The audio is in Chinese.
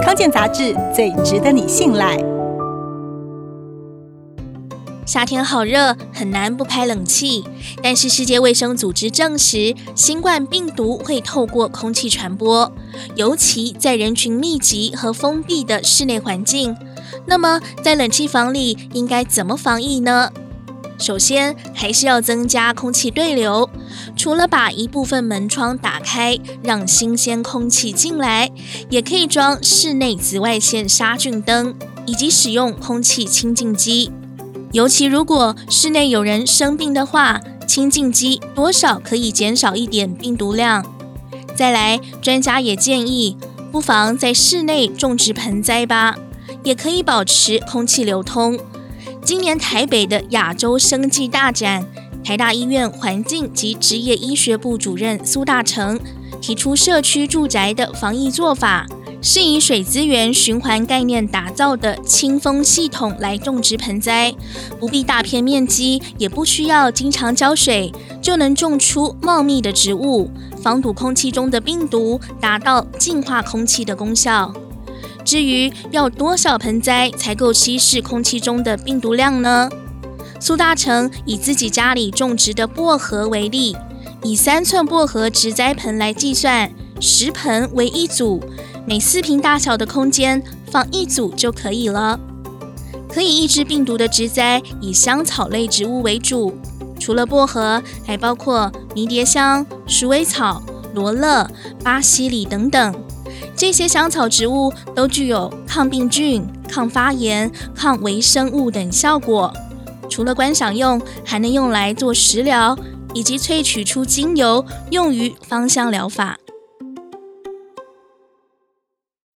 康健杂志最值得你信赖。夏天好热，很难不开冷气。但是世界卫生组织证实，新冠病毒会透过空气传播，尤其在人群密集和封闭的室内环境。那么，在冷气房里应该怎么防疫呢？首先，还是要增加空气对流。除了把一部分门窗打开，让新鲜空气进来，也可以装室内紫外线杀菌灯，以及使用空气清净机。尤其如果室内有人生病的话，清净机多少可以减少一点病毒量。再来，专家也建议，不妨在室内种植盆栽吧，也可以保持空气流通。今年台北的亚洲生技大展，台大医院环境及职业医学部主任苏大成提出社区住宅的防疫做法，是以水资源循环概念打造的清风系统来种植盆栽，不必大片面积，也不需要经常浇水，就能种出茂密的植物，防堵空气中的病毒，达到净化空气的功效。至于要多少盆栽才够稀释空气中的病毒量呢？苏大成以自己家里种植的薄荷为例，以三寸薄荷植栽盆来计算，十盆为一组，每四坪大小的空间放一组就可以了。可以抑制病毒的植栽以香草类植物为主，除了薄荷，还包括迷迭香、鼠尾草、罗勒、巴西里等等。这些香草植物都具有抗病菌、抗发炎、抗微生物等效果。除了观赏用，还能用来做食疗，以及萃取出精油，用于芳香疗法。